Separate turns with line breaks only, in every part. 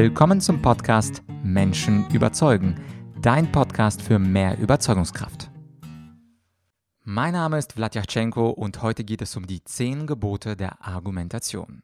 Willkommen zum Podcast Menschen überzeugen, dein Podcast für mehr Überzeugungskraft. Mein Name ist Vladyachenko und heute geht es um die 10 Gebote der Argumentation.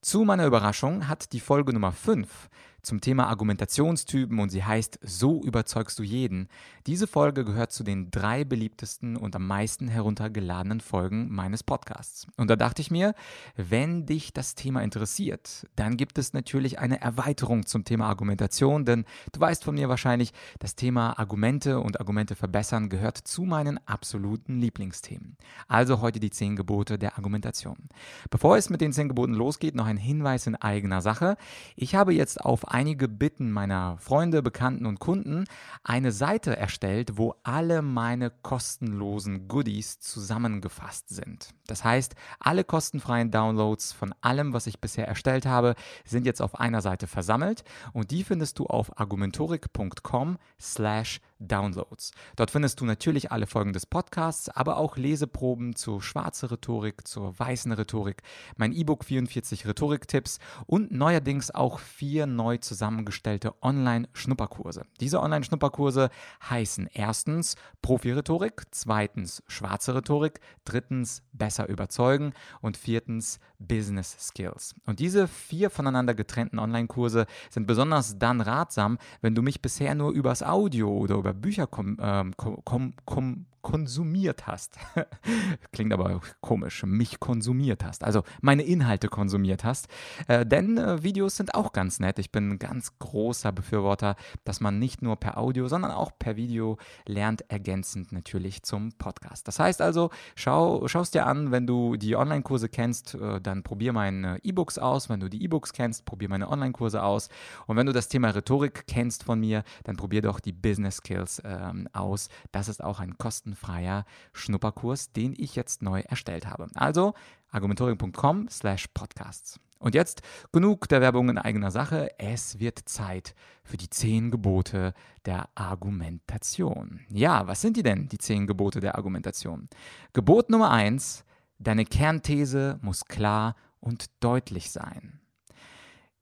Zu meiner Überraschung hat die Folge Nummer 5 zum Thema Argumentationstypen und sie heißt So überzeugst du jeden. Diese Folge gehört zu den drei beliebtesten und am meisten heruntergeladenen Folgen meines Podcasts. Und da dachte ich mir, wenn dich das Thema interessiert, dann gibt es natürlich eine Erweiterung zum Thema Argumentation, denn du weißt von mir wahrscheinlich, das Thema Argumente und Argumente verbessern gehört zu meinen absoluten Lieblingsthemen. Also heute die zehn Gebote der Argumentation. Bevor es mit den zehn Geboten losgeht, noch ein Hinweis in eigener Sache. Ich habe jetzt auf einige Bitten meiner Freunde, Bekannten und Kunden eine Seite erstellt, wo alle meine kostenlosen Goodies zusammengefasst sind. Das heißt, alle kostenfreien Downloads von allem, was ich bisher erstellt habe, sind jetzt auf einer Seite versammelt und die findest du auf argumentorik.com slash Downloads. Dort findest du natürlich alle Folgen des Podcasts, aber auch Leseproben zur schwarzen Rhetorik, zur weißen Rhetorik, mein E-Book 44 Rhetoriktipps und neuerdings auch vier neu zusammengestellte Online-Schnupperkurse. Diese Online-Schnupperkurse heißen erstens Profi-Rhetorik, zweitens schwarze Rhetorik, drittens besser überzeugen und viertens Business Skills. Und diese vier voneinander getrennten Online-Kurse sind besonders dann ratsam, wenn du mich bisher nur übers Audio oder über Bücher kom, ähm, kom, kom, konsumiert hast. Klingt aber komisch, mich konsumiert hast, also meine Inhalte konsumiert hast. Äh, denn äh, Videos sind auch ganz nett. Ich bin ein ganz großer Befürworter, dass man nicht nur per Audio, sondern auch per Video lernt, ergänzend natürlich zum Podcast. Das heißt also, schau es dir an, wenn du die Online-Kurse kennst, äh, dann probier meine E-Books aus. Wenn du die E-Books kennst, probier meine Online-Kurse aus. Und wenn du das Thema Rhetorik kennst von mir, dann probier doch die Business Skills ähm, aus. Das ist auch ein kostenloses kostenfreier Schnupperkurs, den ich jetzt neu erstellt habe. Also argumentoring.com slash podcasts. Und jetzt genug der Werbung in eigener Sache. Es wird Zeit für die zehn Gebote der Argumentation. Ja, was sind die denn, die zehn Gebote der Argumentation? Gebot Nummer eins, deine Kernthese muss klar und deutlich sein.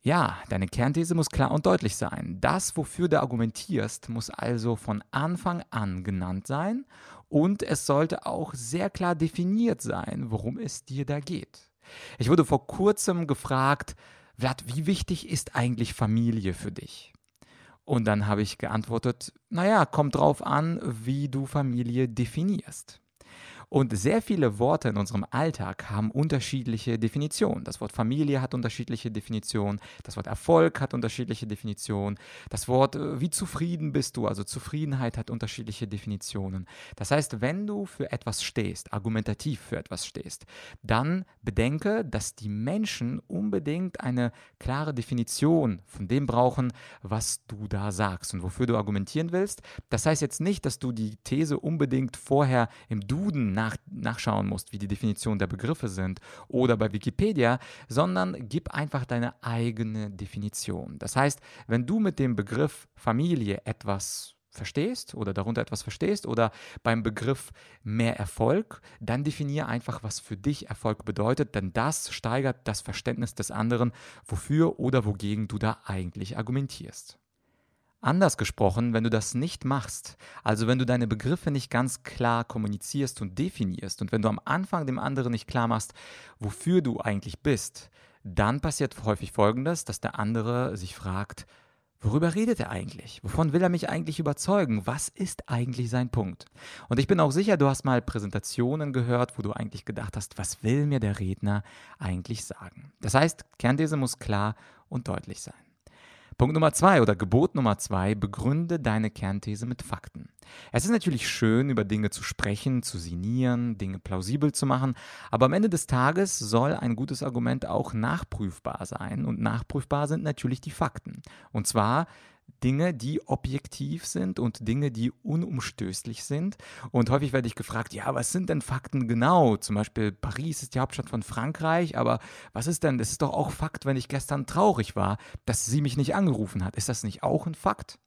Ja, deine Kernthese muss klar und deutlich sein. Das, wofür du argumentierst, muss also von Anfang an genannt sein und es sollte auch sehr klar definiert sein, worum es dir da geht. Ich wurde vor kurzem gefragt, Vlad, wie wichtig ist eigentlich Familie für dich? Und dann habe ich geantwortet, naja, kommt drauf an, wie du Familie definierst. Und sehr viele Worte in unserem Alltag haben unterschiedliche Definitionen. Das Wort Familie hat unterschiedliche Definitionen, das Wort Erfolg hat unterschiedliche Definitionen, das Wort äh, wie zufrieden bist du, also Zufriedenheit hat unterschiedliche Definitionen. Das heißt, wenn du für etwas stehst, argumentativ für etwas stehst, dann bedenke, dass die Menschen unbedingt eine klare Definition von dem brauchen, was du da sagst und wofür du argumentieren willst. Das heißt jetzt nicht, dass du die These unbedingt vorher im Duden nach, nachschauen musst, wie die Definitionen der Begriffe sind oder bei Wikipedia, sondern gib einfach deine eigene Definition. Das heißt, wenn du mit dem Begriff Familie etwas verstehst oder darunter etwas verstehst oder beim Begriff mehr Erfolg, dann definiere einfach, was für dich Erfolg bedeutet, denn das steigert das Verständnis des anderen, wofür oder wogegen du da eigentlich argumentierst. Anders gesprochen, wenn du das nicht machst, also wenn du deine Begriffe nicht ganz klar kommunizierst und definierst und wenn du am Anfang dem anderen nicht klar machst, wofür du eigentlich bist, dann passiert häufig Folgendes, dass der andere sich fragt, worüber redet er eigentlich? Wovon will er mich eigentlich überzeugen? Was ist eigentlich sein Punkt? Und ich bin auch sicher, du hast mal Präsentationen gehört, wo du eigentlich gedacht hast, was will mir der Redner eigentlich sagen? Das heißt, Kernthese muss klar und deutlich sein. Punkt Nummer zwei oder Gebot Nummer zwei, begründe deine Kernthese mit Fakten. Es ist natürlich schön, über Dinge zu sprechen, zu sinnieren, Dinge plausibel zu machen, aber am Ende des Tages soll ein gutes Argument auch nachprüfbar sein und nachprüfbar sind natürlich die Fakten. Und zwar Dinge, die objektiv sind und Dinge, die unumstößlich sind. Und häufig werde ich gefragt, ja, was sind denn Fakten genau? Zum Beispiel, Paris ist die Hauptstadt von Frankreich, aber was ist denn, das ist doch auch Fakt, wenn ich gestern traurig war, dass sie mich nicht angerufen hat. Ist das nicht auch ein Fakt?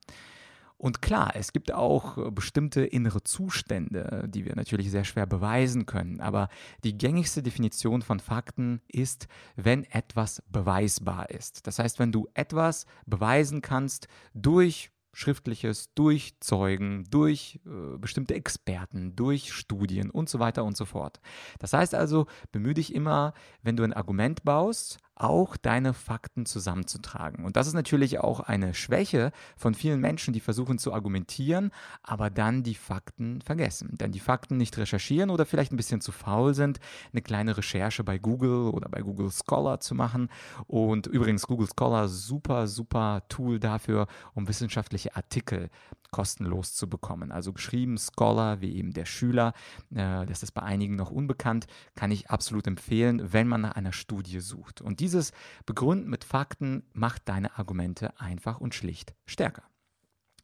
Und klar, es gibt auch äh, bestimmte innere Zustände, die wir natürlich sehr schwer beweisen können. Aber die gängigste Definition von Fakten ist, wenn etwas beweisbar ist. Das heißt, wenn du etwas beweisen kannst durch Schriftliches durch Zeugen, durch äh, bestimmte Experten, durch Studien und so weiter und so fort. Das heißt also, bemühe dich immer, wenn du ein Argument baust, auch deine Fakten zusammenzutragen. Und das ist natürlich auch eine Schwäche von vielen Menschen, die versuchen zu argumentieren, aber dann die Fakten vergessen. Dann die Fakten nicht recherchieren oder vielleicht ein bisschen zu faul sind, eine kleine Recherche bei Google oder bei Google Scholar zu machen. Und übrigens Google Scholar, super, super Tool dafür, um wissenschaftliche Artikel kostenlos zu bekommen. Also geschrieben Scholar, wie eben der Schüler, äh, das ist bei einigen noch unbekannt, kann ich absolut empfehlen, wenn man nach einer Studie sucht. Und dieses Begründen mit Fakten macht deine Argumente einfach und schlicht stärker.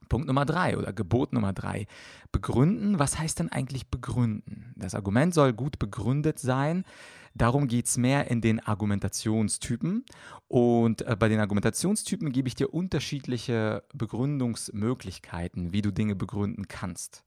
Punkt Nummer drei oder Gebot Nummer drei. Begründen. Was heißt denn eigentlich begründen? Das Argument soll gut begründet sein. Darum geht es mehr in den Argumentationstypen. Und äh, bei den Argumentationstypen gebe ich dir unterschiedliche Begründungsmöglichkeiten, wie du Dinge begründen kannst.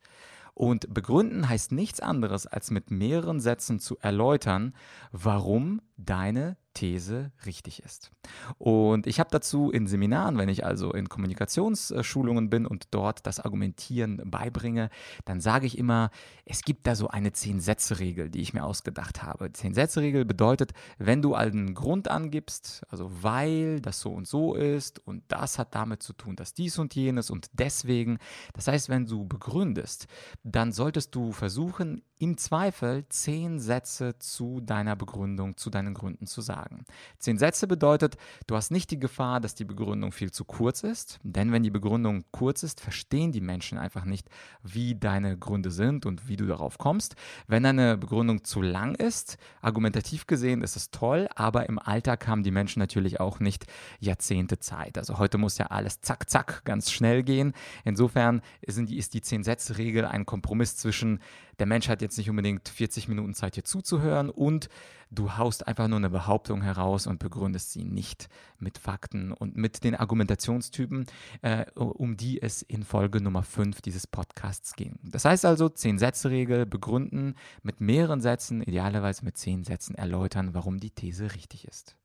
Und begründen heißt nichts anderes, als mit mehreren Sätzen zu erläutern, warum deine These richtig ist. Und ich habe dazu in Seminaren, wenn ich also in Kommunikationsschulungen bin und dort das Argumentieren beibringe, dann sage ich immer, es gibt da so eine Zehn-Sätze-Regel, die ich mir ausgedacht habe. Zehn-Sätze-Regel bedeutet, wenn du einen Grund angibst, also weil das so und so ist und das hat damit zu tun, dass dies und jenes und deswegen, das heißt, wenn du begründest, dann solltest du versuchen, im Zweifel zehn Sätze zu deiner Begründung, zu deinen Gründen zu sagen. Zehn Sätze bedeutet, du hast nicht die Gefahr, dass die Begründung viel zu kurz ist, denn wenn die Begründung kurz ist, verstehen die Menschen einfach nicht, wie deine Gründe sind und wie du darauf kommst. Wenn deine Begründung zu lang ist, argumentativ gesehen ist es toll, aber im Alltag haben die Menschen natürlich auch nicht Jahrzehnte Zeit. Also heute muss ja alles zack, zack, ganz schnell gehen. Insofern ist die Zehn-Sätze-Regel ein Kompromiss zwischen der Mensch hat jetzt nicht unbedingt 40 Minuten Zeit, hier zuzuhören und du haust einfach nur eine Behauptung heraus und begründest sie nicht mit Fakten und mit den Argumentationstypen, äh, um die es in Folge Nummer 5 dieses Podcasts ging. Das heißt also, 10-Sätze-Regel begründen, mit mehreren Sätzen, idealerweise mit 10 Sätzen erläutern, warum die These richtig ist.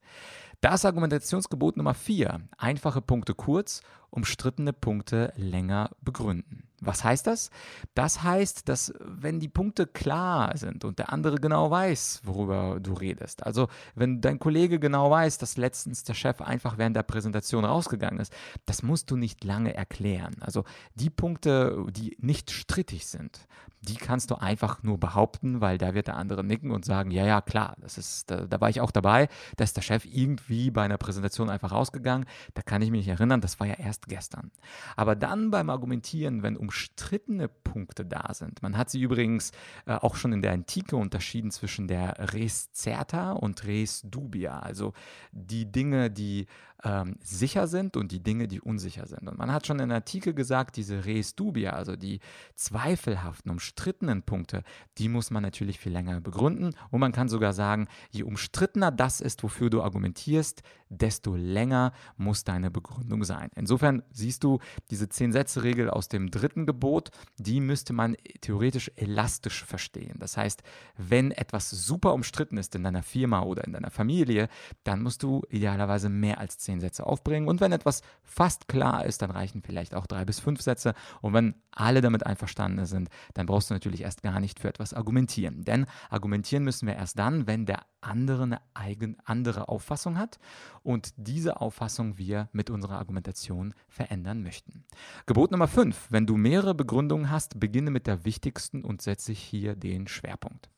Das Argumentationsgebot Nummer 4. Einfache Punkte kurz, umstrittene Punkte länger begründen. Was heißt das? Das heißt, dass wenn die Punkte klar sind und der andere genau weiß, worüber du redest, also wenn dein Kollege genau weiß, dass letztens der Chef einfach während der Präsentation rausgegangen ist, das musst du nicht lange erklären. Also die Punkte, die nicht strittig sind, die kannst du einfach nur behaupten, weil da wird der andere nicken und sagen, ja, ja, klar, das ist, da, da war ich auch dabei, da ist der Chef irgendwie bei einer Präsentation einfach rausgegangen, da kann ich mich erinnern, das war ja erst gestern. Aber dann beim Argumentieren, wenn umstrittene Punkte da sind. Man hat sie übrigens äh, auch schon in der Antike unterschieden zwischen der res certa und res dubia, also die Dinge, die ähm, sicher sind und die Dinge, die unsicher sind. Und man hat schon in der Antike gesagt, diese res dubia, also die zweifelhaften, umstrittenen Punkte, die muss man natürlich viel länger begründen. Und man kann sogar sagen, je umstrittener das ist, wofür du argumentierst, desto länger muss deine Begründung sein. Insofern siehst du diese Zehn-Sätze-Regel aus dem dritten Gebot, die müsste man theoretisch elastisch verstehen. Das heißt, wenn etwas super umstritten ist in deiner Firma oder in deiner Familie, dann musst du idealerweise mehr als zehn Sätze aufbringen. Und wenn etwas fast klar ist, dann reichen vielleicht auch drei bis fünf Sätze. Und wenn alle damit einverstanden sind, dann brauchst du natürlich erst gar nicht für etwas argumentieren. Denn argumentieren müssen wir erst dann, wenn der andere eine eigen, andere Auffassung hat und diese Auffassung wir mit unserer Argumentation verändern möchten. Gebot Nummer 5. Wenn du mehrere Begründungen hast, beginne mit der wichtigsten und setze hier den Schwerpunkt.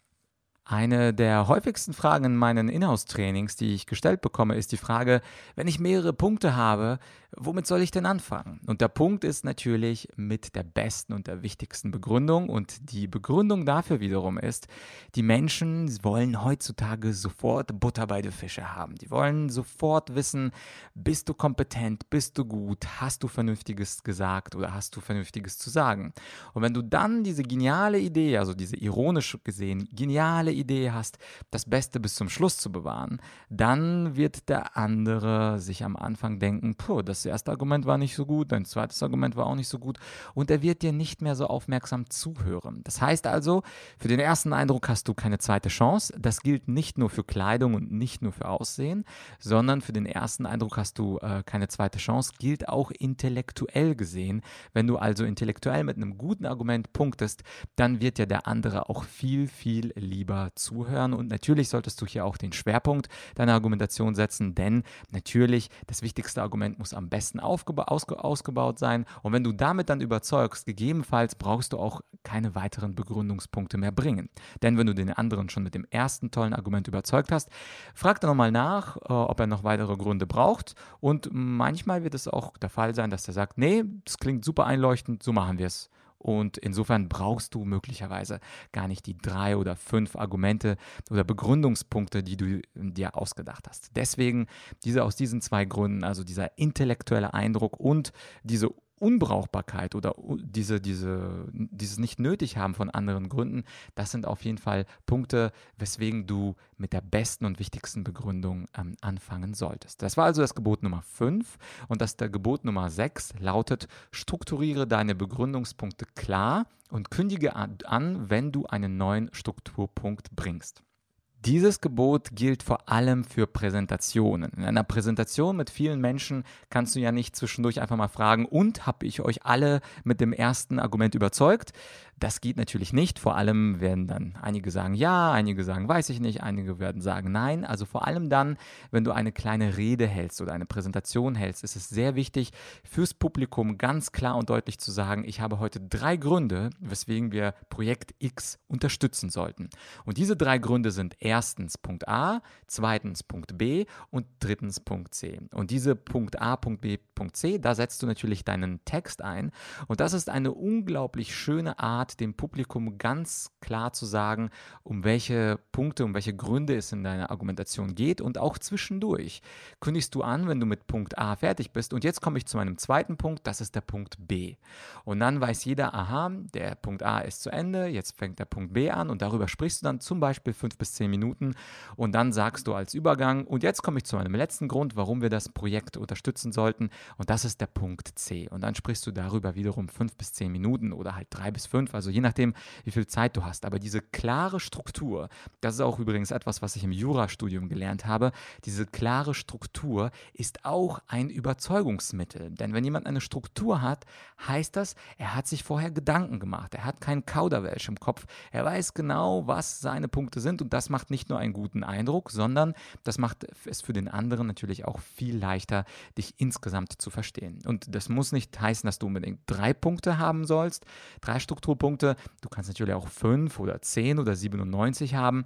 Eine der häufigsten Fragen in meinen Inhouse-Trainings, die ich gestellt bekomme, ist die Frage, wenn ich mehrere Punkte habe, womit soll ich denn anfangen? Und der Punkt ist natürlich mit der besten und der wichtigsten Begründung. Und die Begründung dafür wiederum ist, die Menschen wollen heutzutage sofort Butter bei den Fische haben. Die wollen sofort wissen, bist du kompetent, bist du gut, hast du Vernünftiges gesagt oder hast du Vernünftiges zu sagen. Und wenn du dann diese geniale Idee, also diese ironisch gesehen geniale Idee hast, das Beste bis zum Schluss zu bewahren, dann wird der andere sich am Anfang denken, puh, das erste Argument war nicht so gut, dein zweites Argument war auch nicht so gut und er wird dir nicht mehr so aufmerksam zuhören. Das heißt also, für den ersten Eindruck hast du keine zweite Chance. Das gilt nicht nur für Kleidung und nicht nur für Aussehen, sondern für den ersten Eindruck hast du äh, keine zweite Chance, gilt auch intellektuell gesehen. Wenn du also intellektuell mit einem guten Argument punktest, dann wird dir der andere auch viel, viel lieber zuhören. Und natürlich solltest du hier auch den Schwerpunkt deiner Argumentation setzen, denn natürlich das wichtigste Argument muss am besten ausge ausgebaut sein. Und wenn du damit dann überzeugst, gegebenenfalls brauchst du auch keine weiteren Begründungspunkte mehr bringen. Denn wenn du den anderen schon mit dem ersten tollen Argument überzeugt hast, frag dann nochmal nach, äh, ob er noch weitere Gründe braucht. Und manchmal wird es auch der Fall sein, dass er sagt, nee, das klingt super einleuchtend, so machen wir es. Und insofern brauchst du möglicherweise gar nicht die drei oder fünf Argumente oder Begründungspunkte, die du dir ausgedacht hast. Deswegen diese aus diesen zwei Gründen, also dieser intellektuelle Eindruck und diese Unbrauchbarkeit oder diese, diese, dieses nicht nötig haben von anderen Gründen, das sind auf jeden Fall Punkte, weswegen du mit der besten und wichtigsten Begründung ähm, anfangen solltest. Das war also das Gebot Nummer 5 und das der Gebot Nummer 6 lautet, strukturiere deine Begründungspunkte klar und kündige an, wenn du einen neuen Strukturpunkt bringst. Dieses Gebot gilt vor allem für Präsentationen. In einer Präsentation mit vielen Menschen kannst du ja nicht zwischendurch einfach mal fragen, und habe ich euch alle mit dem ersten Argument überzeugt? Das geht natürlich nicht. Vor allem werden dann einige sagen ja, einige sagen weiß ich nicht, einige werden sagen nein. Also vor allem dann, wenn du eine kleine Rede hältst oder eine Präsentation hältst, ist es sehr wichtig, fürs Publikum ganz klar und deutlich zu sagen, ich habe heute drei Gründe, weswegen wir Projekt X unterstützen sollten. Und diese drei Gründe sind erstens Punkt A, zweitens Punkt B und drittens Punkt C. Und diese Punkt A, Punkt B, Punkt C, da setzt du natürlich deinen Text ein. Und das ist eine unglaublich schöne Art, Art, dem Publikum ganz klar zu sagen, um welche Punkte, um welche Gründe es in deiner Argumentation geht und auch zwischendurch kündigst du an, wenn du mit Punkt A fertig bist und jetzt komme ich zu meinem zweiten Punkt, das ist der Punkt B. Und dann weiß jeder, aha, der Punkt A ist zu Ende, jetzt fängt der Punkt B an und darüber sprichst du dann zum Beispiel fünf bis zehn Minuten und dann sagst du als Übergang und jetzt komme ich zu meinem letzten Grund, warum wir das Projekt unterstützen sollten und das ist der Punkt C. Und dann sprichst du darüber wiederum fünf bis zehn Minuten oder halt drei bis fünf, also je nachdem, wie viel Zeit du hast. Aber diese klare Struktur, das ist auch übrigens etwas, was ich im Jurastudium gelernt habe, diese klare Struktur ist auch ein Überzeugungsmittel. Denn wenn jemand eine Struktur hat, heißt das, er hat sich vorher Gedanken gemacht. Er hat keinen Kauderwelsch im Kopf. Er weiß genau, was seine Punkte sind und das macht nicht nur einen guten Eindruck, sondern das macht es für den anderen natürlich auch viel leichter, dich insgesamt zu verstehen. Und das muss nicht heißen, dass du unbedingt drei Punkte haben sollst, drei Strukturpunkte Punkte. Du kannst natürlich auch 5 oder 10 oder 97 haben.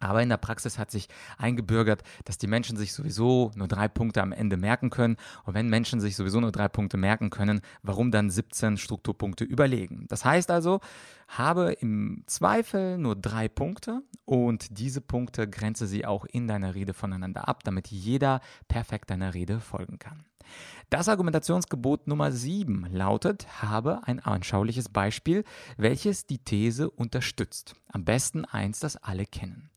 Aber in der Praxis hat sich eingebürgert, dass die Menschen sich sowieso nur drei Punkte am Ende merken können. Und wenn Menschen sich sowieso nur drei Punkte merken können, warum dann 17 Strukturpunkte überlegen? Das heißt also, habe im Zweifel nur drei Punkte und diese Punkte grenze sie auch in deiner Rede voneinander ab, damit jeder perfekt deiner Rede folgen kann. Das Argumentationsgebot Nummer 7 lautet, habe ein anschauliches Beispiel, welches die These unterstützt. Am besten eins, das alle kennen.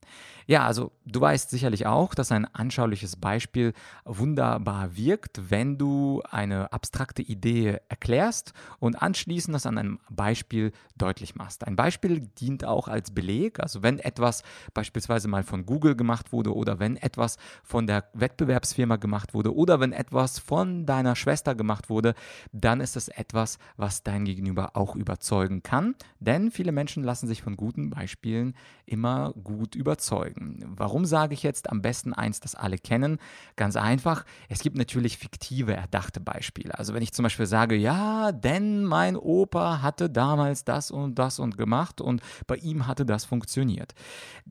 Ja, also du weißt sicherlich auch, dass ein anschauliches Beispiel wunderbar wirkt, wenn du eine abstrakte Idee erklärst und anschließend das an einem Beispiel deutlich machst. Ein Beispiel dient auch als Beleg, also wenn etwas beispielsweise mal von Google gemacht wurde oder wenn etwas von der Wettbewerbsfirma gemacht wurde oder wenn etwas von deiner Schwester gemacht wurde, dann ist es etwas, was dein Gegenüber auch überzeugen kann, denn viele Menschen lassen sich von guten Beispielen immer gut überzeugen. Warum sage ich jetzt am besten eins, das alle kennen? Ganz einfach, es gibt natürlich fiktive, erdachte Beispiele. Also wenn ich zum Beispiel sage, ja, denn mein Opa hatte damals das und das und gemacht und bei ihm hatte das funktioniert.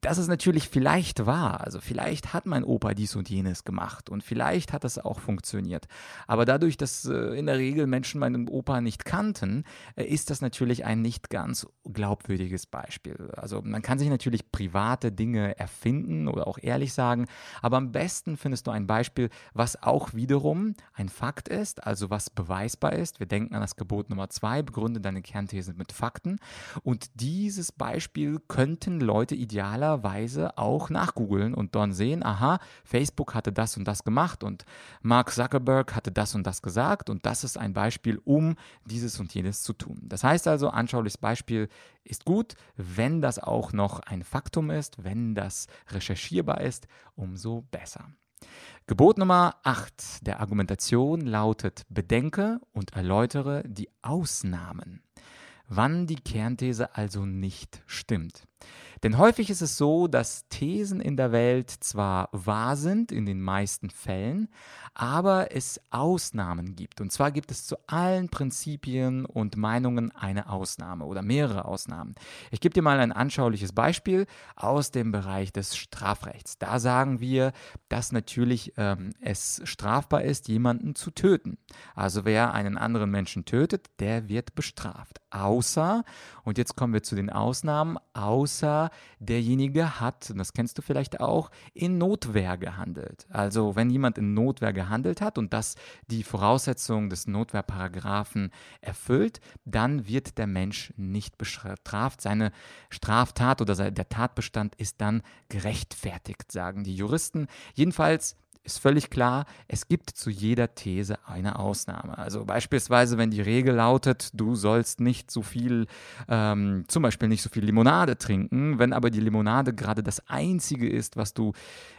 Das ist natürlich vielleicht wahr. Also vielleicht hat mein Opa dies und jenes gemacht und vielleicht hat es auch funktioniert. Aber dadurch, dass äh, in der Regel Menschen meinen Opa nicht kannten, äh, ist das natürlich ein nicht ganz glaubwürdiges Beispiel. Also man kann sich natürlich private Dinge erfinden oder auch ehrlich sagen. Aber am besten findest du ein Beispiel, was auch wiederum ein Fakt ist, also was beweisbar ist. Wir denken an das Gebot Nummer zwei, begründe deine Kernthese mit Fakten. Und dieses Beispiel könnten Leute idealerweise auch nachgoogeln und dann sehen, aha, Facebook hatte das und das gemacht und Mark Zuckerberg hatte das und das gesagt und das ist ein Beispiel, um dieses und jenes zu tun. Das heißt also, anschauliches Beispiel ist gut, wenn das auch noch ein Faktum ist, wenn das recherchierbar ist, umso besser. Gebot Nummer 8 der Argumentation lautet, bedenke und erläutere die Ausnahmen, wann die Kernthese also nicht stimmt. Denn häufig ist es so, dass Thesen in der Welt zwar wahr sind in den meisten Fällen, aber es Ausnahmen gibt. Und zwar gibt es zu allen Prinzipien und Meinungen eine Ausnahme oder mehrere Ausnahmen. Ich gebe dir mal ein anschauliches Beispiel aus dem Bereich des Strafrechts. Da sagen wir, dass natürlich ähm, es strafbar ist, jemanden zu töten. Also wer einen anderen Menschen tötet, der wird bestraft. Außer, und jetzt kommen wir zu den Ausnahmen, außer derjenige hat, und das kennst du vielleicht auch, in Notwehr gehandelt. Also wenn jemand in Notwehr gehandelt hat und das die Voraussetzung des Notwehrparagraphen erfüllt, dann wird der Mensch nicht bestraft. Seine Straftat oder der Tatbestand ist dann gerechtfertigt, sagen die Juristen. Jedenfalls ist völlig klar, es gibt zu jeder These eine Ausnahme. Also beispielsweise, wenn die Regel lautet, du sollst nicht so viel, ähm, zum Beispiel nicht so viel Limonade trinken, wenn aber die Limonade gerade das Einzige ist, was du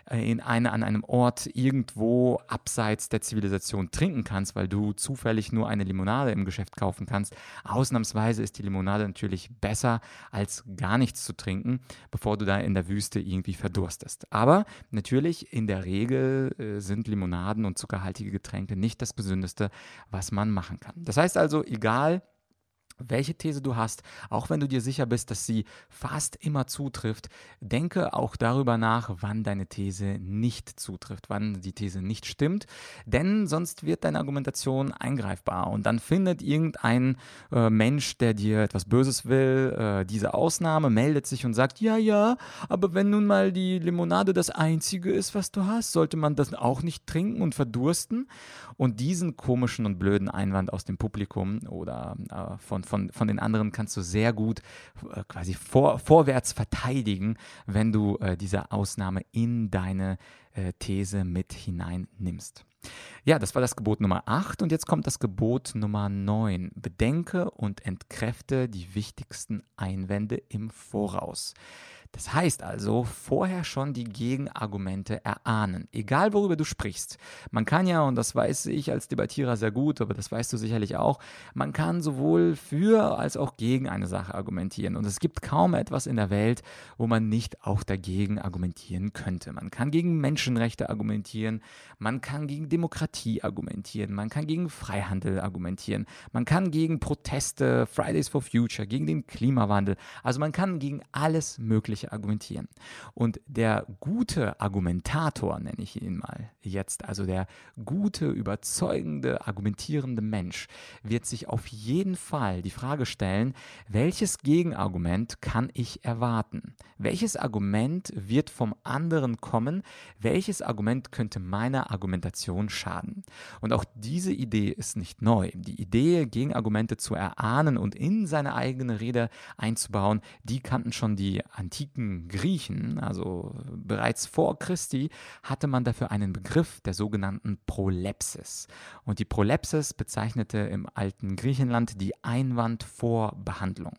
äh, in eine, an einem Ort irgendwo abseits der Zivilisation trinken kannst, weil du zufällig nur eine Limonade im Geschäft kaufen kannst. Ausnahmsweise ist die Limonade natürlich besser, als gar nichts zu trinken, bevor du da in der Wüste irgendwie verdurstest. Aber natürlich in der Regel äh, sind Limonaden und zuckerhaltige Getränke nicht das Gesündeste, was man machen kann. Das heißt also, egal welche These du hast, auch wenn du dir sicher bist, dass sie fast immer zutrifft, denke auch darüber nach, wann deine These nicht zutrifft, wann die These nicht stimmt, denn sonst wird deine Argumentation eingreifbar und dann findet irgendein äh, Mensch, der dir etwas Böses will, äh, diese Ausnahme, meldet sich und sagt, ja, ja, aber wenn nun mal die Limonade das Einzige ist, was du hast, sollte man das auch nicht trinken und verdursten? Und diesen komischen und blöden Einwand aus dem Publikum oder äh, von von, von den anderen kannst du sehr gut äh, quasi vor, vorwärts verteidigen, wenn du äh, diese Ausnahme in deine äh, These mit hineinnimmst. Ja, das war das Gebot Nummer 8 und jetzt kommt das Gebot Nummer 9. Bedenke und entkräfte die wichtigsten Einwände im Voraus. Das heißt also, vorher schon die Gegenargumente erahnen, egal worüber du sprichst. Man kann ja, und das weiß ich als Debattierer sehr gut, aber das weißt du sicherlich auch, man kann sowohl für als auch gegen eine Sache argumentieren. Und es gibt kaum etwas in der Welt, wo man nicht auch dagegen argumentieren könnte. Man kann gegen Menschenrechte argumentieren, man kann gegen Demokratie argumentieren, man kann gegen Freihandel argumentieren, man kann gegen Proteste, Fridays for Future, gegen den Klimawandel. Also man kann gegen alles Mögliche Bereiche argumentieren. Und der gute Argumentator, nenne ich ihn mal jetzt, also der gute, überzeugende, argumentierende Mensch, wird sich auf jeden Fall die Frage stellen, welches Gegenargument kann ich erwarten? Welches Argument wird vom anderen kommen? Welches Argument könnte meiner Argumentation schaden? Und auch diese Idee ist nicht neu. Die Idee, Gegenargumente zu erahnen und in seine eigene Rede einzubauen, die kannten schon die antiken antiken Griechen, also bereits vor Christi, hatte man dafür einen Begriff der sogenannten Prolepsis. Und die Prolepsis bezeichnete im alten Griechenland die Einwandvorbehandlung.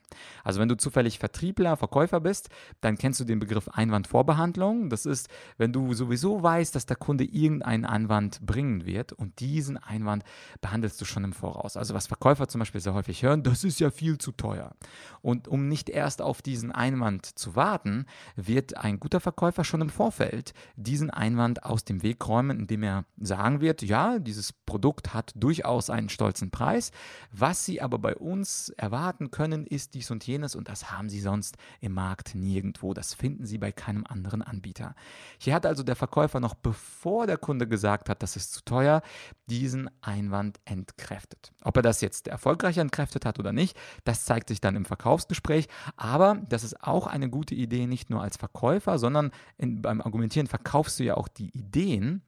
Also wenn du zufällig Vertriebler, Verkäufer bist, dann kennst du den Begriff Einwandvorbehandlung. Das ist, wenn du sowieso weißt, dass der Kunde irgendeinen Einwand bringen wird und diesen Einwand behandelst du schon im Voraus. Also was Verkäufer zum Beispiel sehr häufig hören, das ist ja viel zu teuer. Und um nicht erst auf diesen Einwand zu warten, Daten wird ein guter Verkäufer schon im Vorfeld diesen Einwand aus dem Weg räumen, indem er sagen wird, ja, dieses Produkt hat durchaus einen stolzen Preis. Was Sie aber bei uns erwarten können, ist dies und jenes und das haben Sie sonst im Markt nirgendwo. Das finden Sie bei keinem anderen Anbieter. Hier hat also der Verkäufer noch bevor der Kunde gesagt hat, das ist zu teuer, diesen Einwand entkräftet. Ob er das jetzt erfolgreich entkräftet hat oder nicht, das zeigt sich dann im Verkaufsgespräch, aber das ist auch eine gute Idee, Ideen nicht nur als Verkäufer, sondern in, beim Argumentieren verkaufst du ja auch die Ideen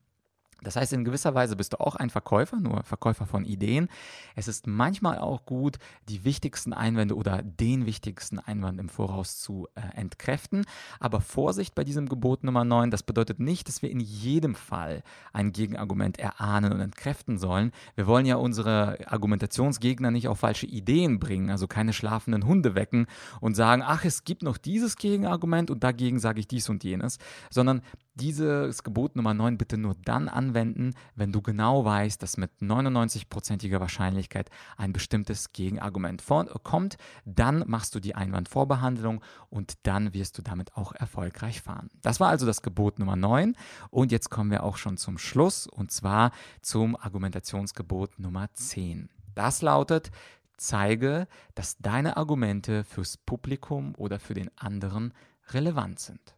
das heißt, in gewisser Weise bist du auch ein Verkäufer, nur Verkäufer von Ideen. Es ist manchmal auch gut, die wichtigsten Einwände oder den wichtigsten Einwand im Voraus zu äh, entkräften. Aber Vorsicht bei diesem Gebot Nummer 9, das bedeutet nicht, dass wir in jedem Fall ein Gegenargument erahnen und entkräften sollen. Wir wollen ja unsere Argumentationsgegner nicht auf falsche Ideen bringen, also keine schlafenden Hunde wecken und sagen, ach, es gibt noch dieses Gegenargument und dagegen sage ich dies und jenes, sondern dieses Gebot Nummer 9 bitte nur dann anwenden, wenn du genau weißt, dass mit 99%iger Wahrscheinlichkeit ein bestimmtes Gegenargument kommt. Dann machst du die Einwandvorbehandlung und dann wirst du damit auch erfolgreich fahren. Das war also das Gebot Nummer 9 und jetzt kommen wir auch schon zum Schluss und zwar zum Argumentationsgebot Nummer 10. Das lautet, zeige, dass deine Argumente fürs Publikum oder für den anderen relevant sind.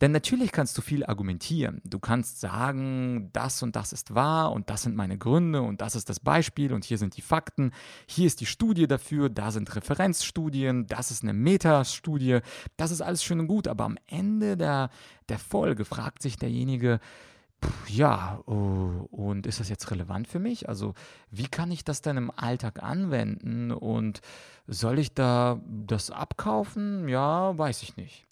Denn natürlich kannst du viel argumentieren. Du kannst sagen, das und das ist wahr und das sind meine Gründe und das ist das Beispiel und hier sind die Fakten, hier ist die Studie dafür, da sind Referenzstudien, das ist eine Metastudie, das ist alles schön und gut, aber am Ende der, der Folge fragt sich derjenige, ja, oh, und ist das jetzt relevant für mich? Also, wie kann ich das denn im Alltag anwenden? Und soll ich da das abkaufen? Ja, weiß ich nicht.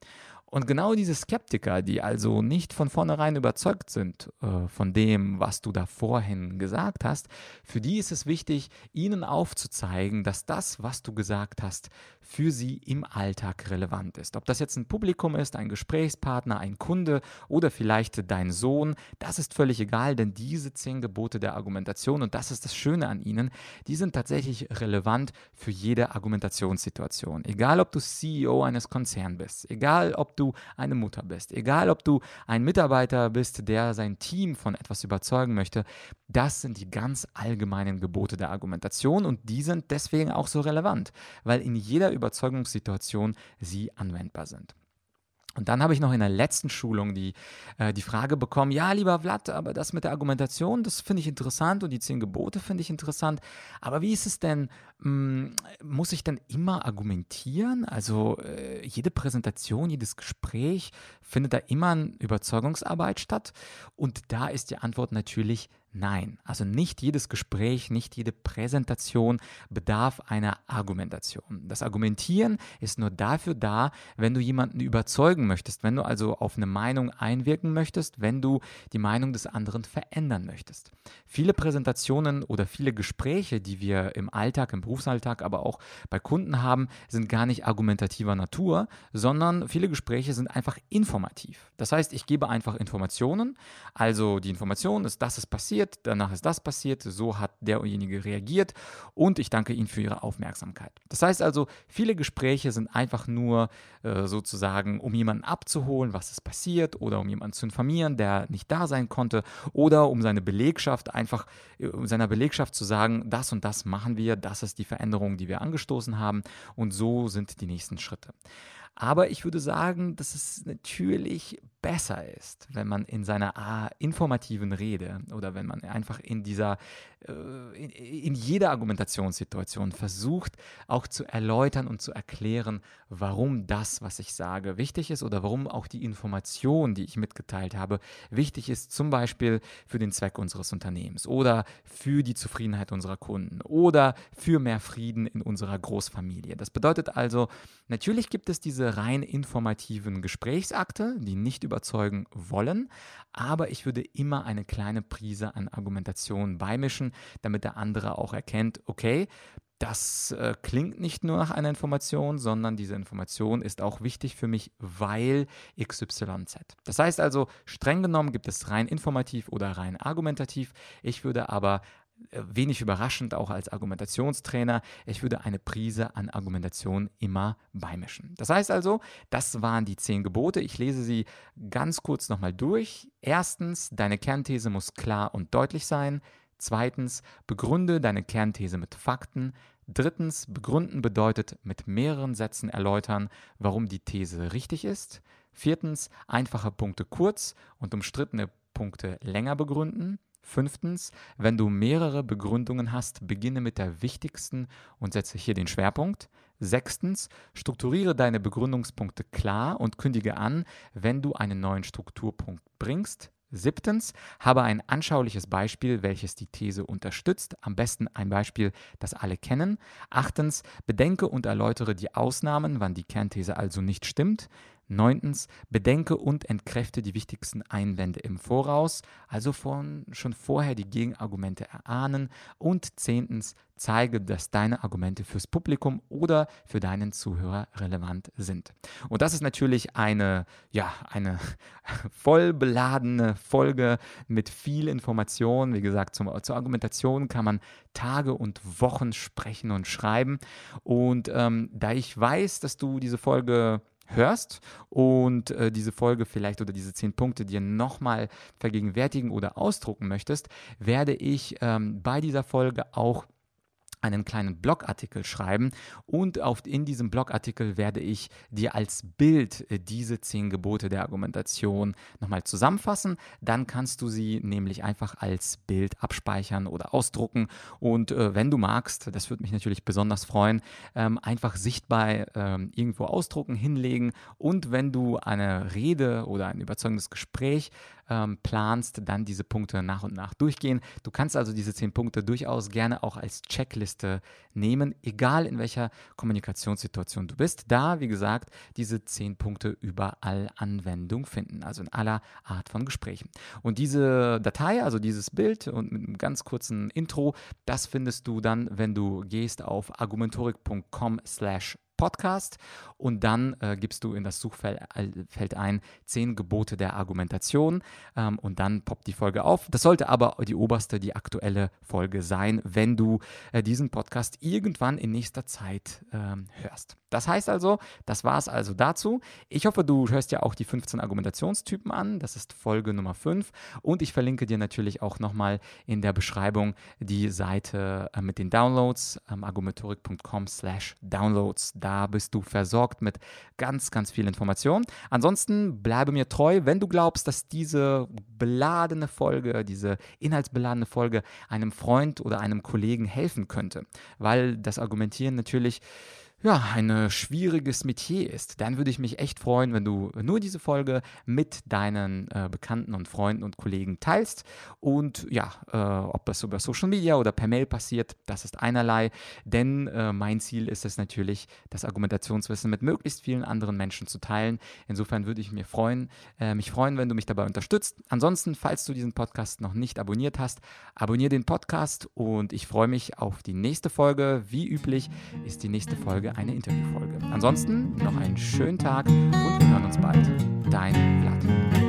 Und genau diese Skeptiker, die also nicht von vornherein überzeugt sind äh, von dem, was du da vorhin gesagt hast, für die ist es wichtig, ihnen aufzuzeigen, dass das, was du gesagt hast, für sie im Alltag relevant ist. Ob das jetzt ein Publikum ist, ein Gesprächspartner, ein Kunde oder vielleicht dein Sohn, das ist völlig egal, denn diese zehn Gebote der Argumentation, und das ist das Schöne an ihnen, die sind tatsächlich relevant für jede Argumentationssituation. Egal, ob du CEO eines Konzerns bist, egal, ob du eine Mutter bist, egal ob du ein Mitarbeiter bist, der sein Team von etwas überzeugen möchte, das sind die ganz allgemeinen Gebote der Argumentation und die sind deswegen auch so relevant, weil in jeder Überzeugungssituation sie anwendbar sind. Und dann habe ich noch in der letzten Schulung die, äh, die Frage bekommen, ja, lieber Vlad, aber das mit der Argumentation, das finde ich interessant und die zehn Gebote finde ich interessant. Aber wie ist es denn, muss ich denn immer argumentieren? Also äh, jede Präsentation, jedes Gespräch, findet da immer eine Überzeugungsarbeit statt? Und da ist die Antwort natürlich Nein, also nicht jedes Gespräch, nicht jede Präsentation bedarf einer Argumentation. Das Argumentieren ist nur dafür da, wenn du jemanden überzeugen möchtest, wenn du also auf eine Meinung einwirken möchtest, wenn du die Meinung des anderen verändern möchtest. Viele Präsentationen oder viele Gespräche, die wir im Alltag, im Berufsalltag, aber auch bei Kunden haben, sind gar nicht argumentativer Natur, sondern viele Gespräche sind einfach informativ. Das heißt, ich gebe einfach Informationen, also die Information ist, das ist passiert, danach ist das passiert, so hat derjenige reagiert und ich danke Ihnen für Ihre Aufmerksamkeit. Das heißt also, viele Gespräche sind einfach nur äh, sozusagen, um jemanden abzuholen, was ist passiert oder um jemanden zu informieren, der nicht da sein konnte oder um seine Belegschaft einfach, äh, um seiner Belegschaft zu sagen, das und das machen wir, das ist die Veränderung, die wir angestoßen haben und so sind die nächsten Schritte. Aber ich würde sagen, dass es natürlich besser ist, wenn man in seiner informativen Rede oder wenn man einfach in dieser, äh, in, jeder Argumentationssituation versucht, auch zu erläutern und zu erklären, warum das, was ich sage, wichtig ist oder warum auch die Information, die ich mitgeteilt habe, wichtig ist, zum Beispiel für den Zweck unseres Unternehmens oder für die Zufriedenheit unserer Kunden oder für mehr Frieden in unserer Großfamilie. Das bedeutet also, natürlich gibt es diese rein informativen Gesprächsakte, die nicht überzeugen wollen, aber ich würde immer eine kleine Prise an Argumentation beimischen, damit der andere auch erkennt, okay, das äh, klingt nicht nur nach einer Information, sondern diese Information ist auch wichtig für mich, weil XYZ. Das heißt also, streng genommen gibt es rein informativ oder rein argumentativ. Ich würde aber wenig überraschend auch als Argumentationstrainer, ich würde eine Prise an Argumentation immer beimischen. Das heißt also, das waren die zehn Gebote. Ich lese sie ganz kurz nochmal durch. Erstens, deine Kernthese muss klar und deutlich sein. Zweitens, begründe deine Kernthese mit Fakten. Drittens, begründen bedeutet mit mehreren Sätzen erläutern, warum die These richtig ist. Viertens, einfache Punkte kurz und umstrittene Punkte länger begründen. Fünftens, wenn du mehrere Begründungen hast, beginne mit der wichtigsten und setze hier den Schwerpunkt. Sechstens, strukturiere deine Begründungspunkte klar und kündige an, wenn du einen neuen Strukturpunkt bringst. Siebtens, habe ein anschauliches Beispiel, welches die These unterstützt, am besten ein Beispiel, das alle kennen. Achtens, bedenke und erläutere die Ausnahmen, wann die Kernthese also nicht stimmt. Neuntens, bedenke und entkräfte die wichtigsten Einwände im Voraus, also von, schon vorher die Gegenargumente erahnen. Und zehntens, zeige, dass deine Argumente fürs Publikum oder für deinen Zuhörer relevant sind. Und das ist natürlich eine, ja, eine voll Folge mit viel Information. Wie gesagt, zum, zur Argumentation kann man Tage und Wochen sprechen und schreiben. Und ähm, da ich weiß, dass du diese Folge hörst und äh, diese Folge vielleicht oder diese zehn Punkte dir nochmal vergegenwärtigen oder ausdrucken möchtest, werde ich ähm, bei dieser Folge auch einen kleinen Blogartikel schreiben und auf, in diesem Blogartikel werde ich dir als Bild äh, diese zehn Gebote der Argumentation nochmal zusammenfassen. Dann kannst du sie nämlich einfach als Bild abspeichern oder ausdrucken und äh, wenn du magst, das würde mich natürlich besonders freuen, ähm, einfach sichtbar ähm, irgendwo ausdrucken, hinlegen und wenn du eine Rede oder ein überzeugendes Gespräch ähm, planst, dann diese Punkte nach und nach durchgehen. Du kannst also diese zehn Punkte durchaus gerne auch als Checkliste nehmen, egal in welcher Kommunikationssituation du bist. Da, wie gesagt, diese zehn Punkte überall Anwendung finden, also in aller Art von Gesprächen. Und diese Datei, also dieses Bild und mit einem ganz kurzen Intro, das findest du dann, wenn du gehst auf argumentorik.com slash Podcast und dann äh, gibst du in das Suchfeld ein zehn Gebote der Argumentation ähm, und dann poppt die Folge auf. Das sollte aber die oberste, die aktuelle Folge sein, wenn du äh, diesen Podcast irgendwann in nächster Zeit ähm, hörst. Das heißt also, das war es also dazu. Ich hoffe, du hörst ja auch die 15 Argumentationstypen an. Das ist Folge Nummer 5 und ich verlinke dir natürlich auch nochmal in der Beschreibung die Seite äh, mit den Downloads, ähm, argumentorik.com slash downloads. Da bist du versorgt mit ganz, ganz viel Information. Ansonsten bleibe mir treu, wenn du glaubst, dass diese beladene Folge, diese inhaltsbeladene Folge einem Freund oder einem Kollegen helfen könnte, weil das Argumentieren natürlich ja, ein schwieriges Metier ist, dann würde ich mich echt freuen, wenn du nur diese Folge mit deinen äh, Bekannten und Freunden und Kollegen teilst. Und ja, äh, ob das über Social Media oder per Mail passiert, das ist einerlei. Denn äh, mein Ziel ist es natürlich, das Argumentationswissen mit möglichst vielen anderen Menschen zu teilen. Insofern würde ich mir freuen, äh, mich freuen, wenn du mich dabei unterstützt. Ansonsten, falls du diesen Podcast noch nicht abonniert hast, abonniere den Podcast und ich freue mich auf die nächste Folge. Wie üblich ist die nächste Folge Folge eine Interviewfolge. Ansonsten noch einen schönen Tag und wir hören uns bald. Dein Vlad.